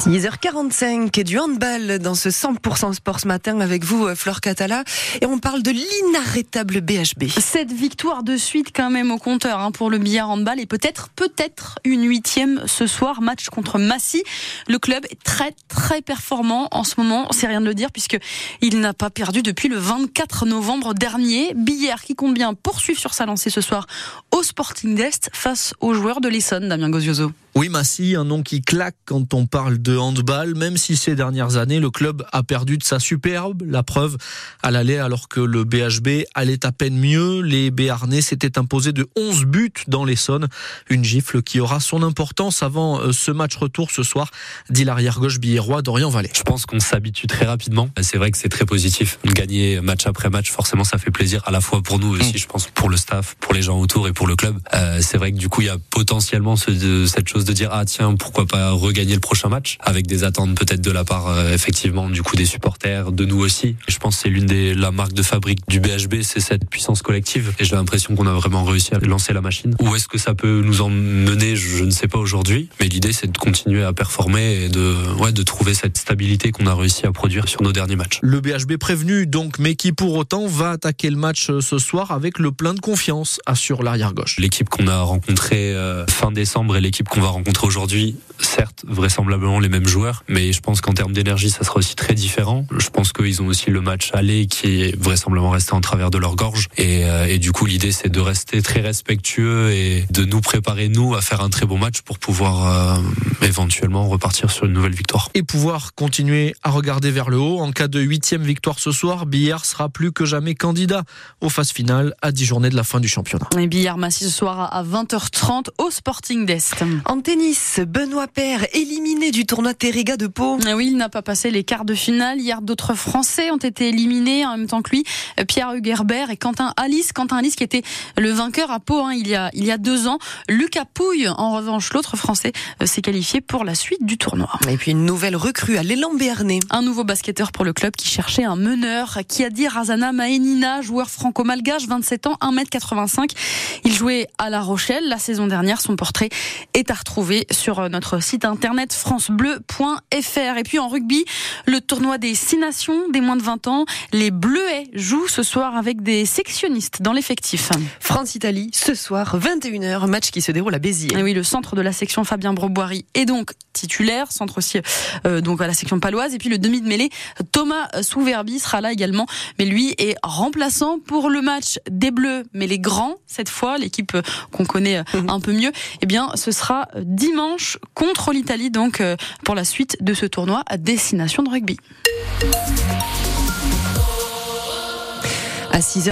6h45 du handball dans ce 100% sport ce matin avec vous, euh, Flore Catala. Et on parle de l'inarrêtable BHB. Cette victoire de suite quand même au compteur hein, pour le billard handball et peut-être, peut-être une huitième ce soir, match contre Massy. Le club est très, très performant en ce moment, c'est rien de le dire puisque il n'a pas perdu depuis le 24 novembre dernier. Billard qui compte bien poursuivre sur sa lancée ce soir au Sporting d'Est face aux joueurs de l'Essonne, Damien Gozioso. Oui, Massy, un nom qui claque quand on parle de handball, même si ces dernières années, le club a perdu de sa superbe. La preuve, à l'aller, alors que le BHB allait à peine mieux, les Béarnais s'étaient imposés de 11 buts dans l'Essonne. Une gifle qui aura son importance avant euh, ce match retour ce soir, dit l'arrière-gauche billérois Dorian Vallée. Je pense qu'on s'habitue très rapidement. C'est vrai que c'est très positif. Gagner match après match, forcément, ça fait plaisir à la fois pour nous aussi, mm. je pense, pour le staff, pour les gens autour et pour le club. Euh, c'est vrai que du coup, il y a potentiellement ce, cette chose de dire ah tiens pourquoi pas regagner le prochain match avec des attentes peut-être de la part euh, effectivement du coup des supporters de nous aussi. Je pense que c'est l'une des la marque de fabrique du BHB c'est cette puissance collective. Et j'ai l'impression qu'on a vraiment réussi à lancer la machine. Où est-ce que ça peut nous emmener je ne sais pas aujourd'hui. Mais l'idée c'est de continuer à performer et de ouais de trouver cette stabilité qu'on a réussi à produire sur nos derniers matchs. Le BHB prévenu donc mais qui pour autant va attaquer le match euh, ce soir avec le plein de confiance assure l'arrière gauche. L'équipe qu'on a rencontrée euh, fin décembre et l'équipe qu'on va rencontrer aujourd'hui, certes, vraisemblablement les mêmes joueurs, mais je pense qu'en termes d'énergie, ça sera aussi très différent. Je pense qu'ils ont aussi le match aller qui est vraisemblablement resté en travers de leur gorge. Et, euh, et du coup, l'idée, c'est de rester très respectueux et de nous préparer, nous, à faire un très bon match pour pouvoir euh, éventuellement repartir sur une nouvelle victoire. Et pouvoir continuer à regarder vers le haut. En cas de huitième victoire ce soir, Billard sera plus que jamais candidat aux phases finales à 10 journées de la fin du championnat. Et Billard Massy ce soir à 20h30 au Sporting d'Est. En tennis, Benoît Père éliminé du tournoi Terriga de Pau. Ah oui, il n'a pas passé les quarts de finale. Hier, d'autres Français ont été éliminés en même temps que lui. Pierre Hugerbert et Quentin Alice. Quentin Alice qui était le vainqueur à Pau hein, il, y a, il y a deux ans. Lucas Pouille, en revanche, l'autre Français, euh, s'est qualifié pour la suite du tournoi. Et puis une nouvelle recrue à l'élan Béarnais. Un nouveau basketteur pour le club qui cherchait un meneur. Qui a dit Razana Maenina, joueur franco-malgache, 27 ans, 1m85. Il jouait à La Rochelle la saison dernière. Son portrait est à retrouver sur notre site internet francebleu.fr. Et puis en rugby, le tournoi des six nations des moins de 20 ans. Les Bleuets jouent ce soir avec des sectionnistes dans l'effectif. France-Italie, ce soir, 21h, match qui se déroule à Béziers. Et oui, le centre de la section Fabien Broboiry est donc titulaire, centre aussi euh, donc à la section paloise. Et puis le demi de mêlée, Thomas Souverbi sera là également, mais lui est remplaçant pour le match des Bleus, mais les grands cette fois, l'équipe qu'on connaît mhm. un peu mieux. Eh bien, ce sera dimanche contre l'Italie, donc euh, pour la suite de ce tournoi à destination de rugby. À 6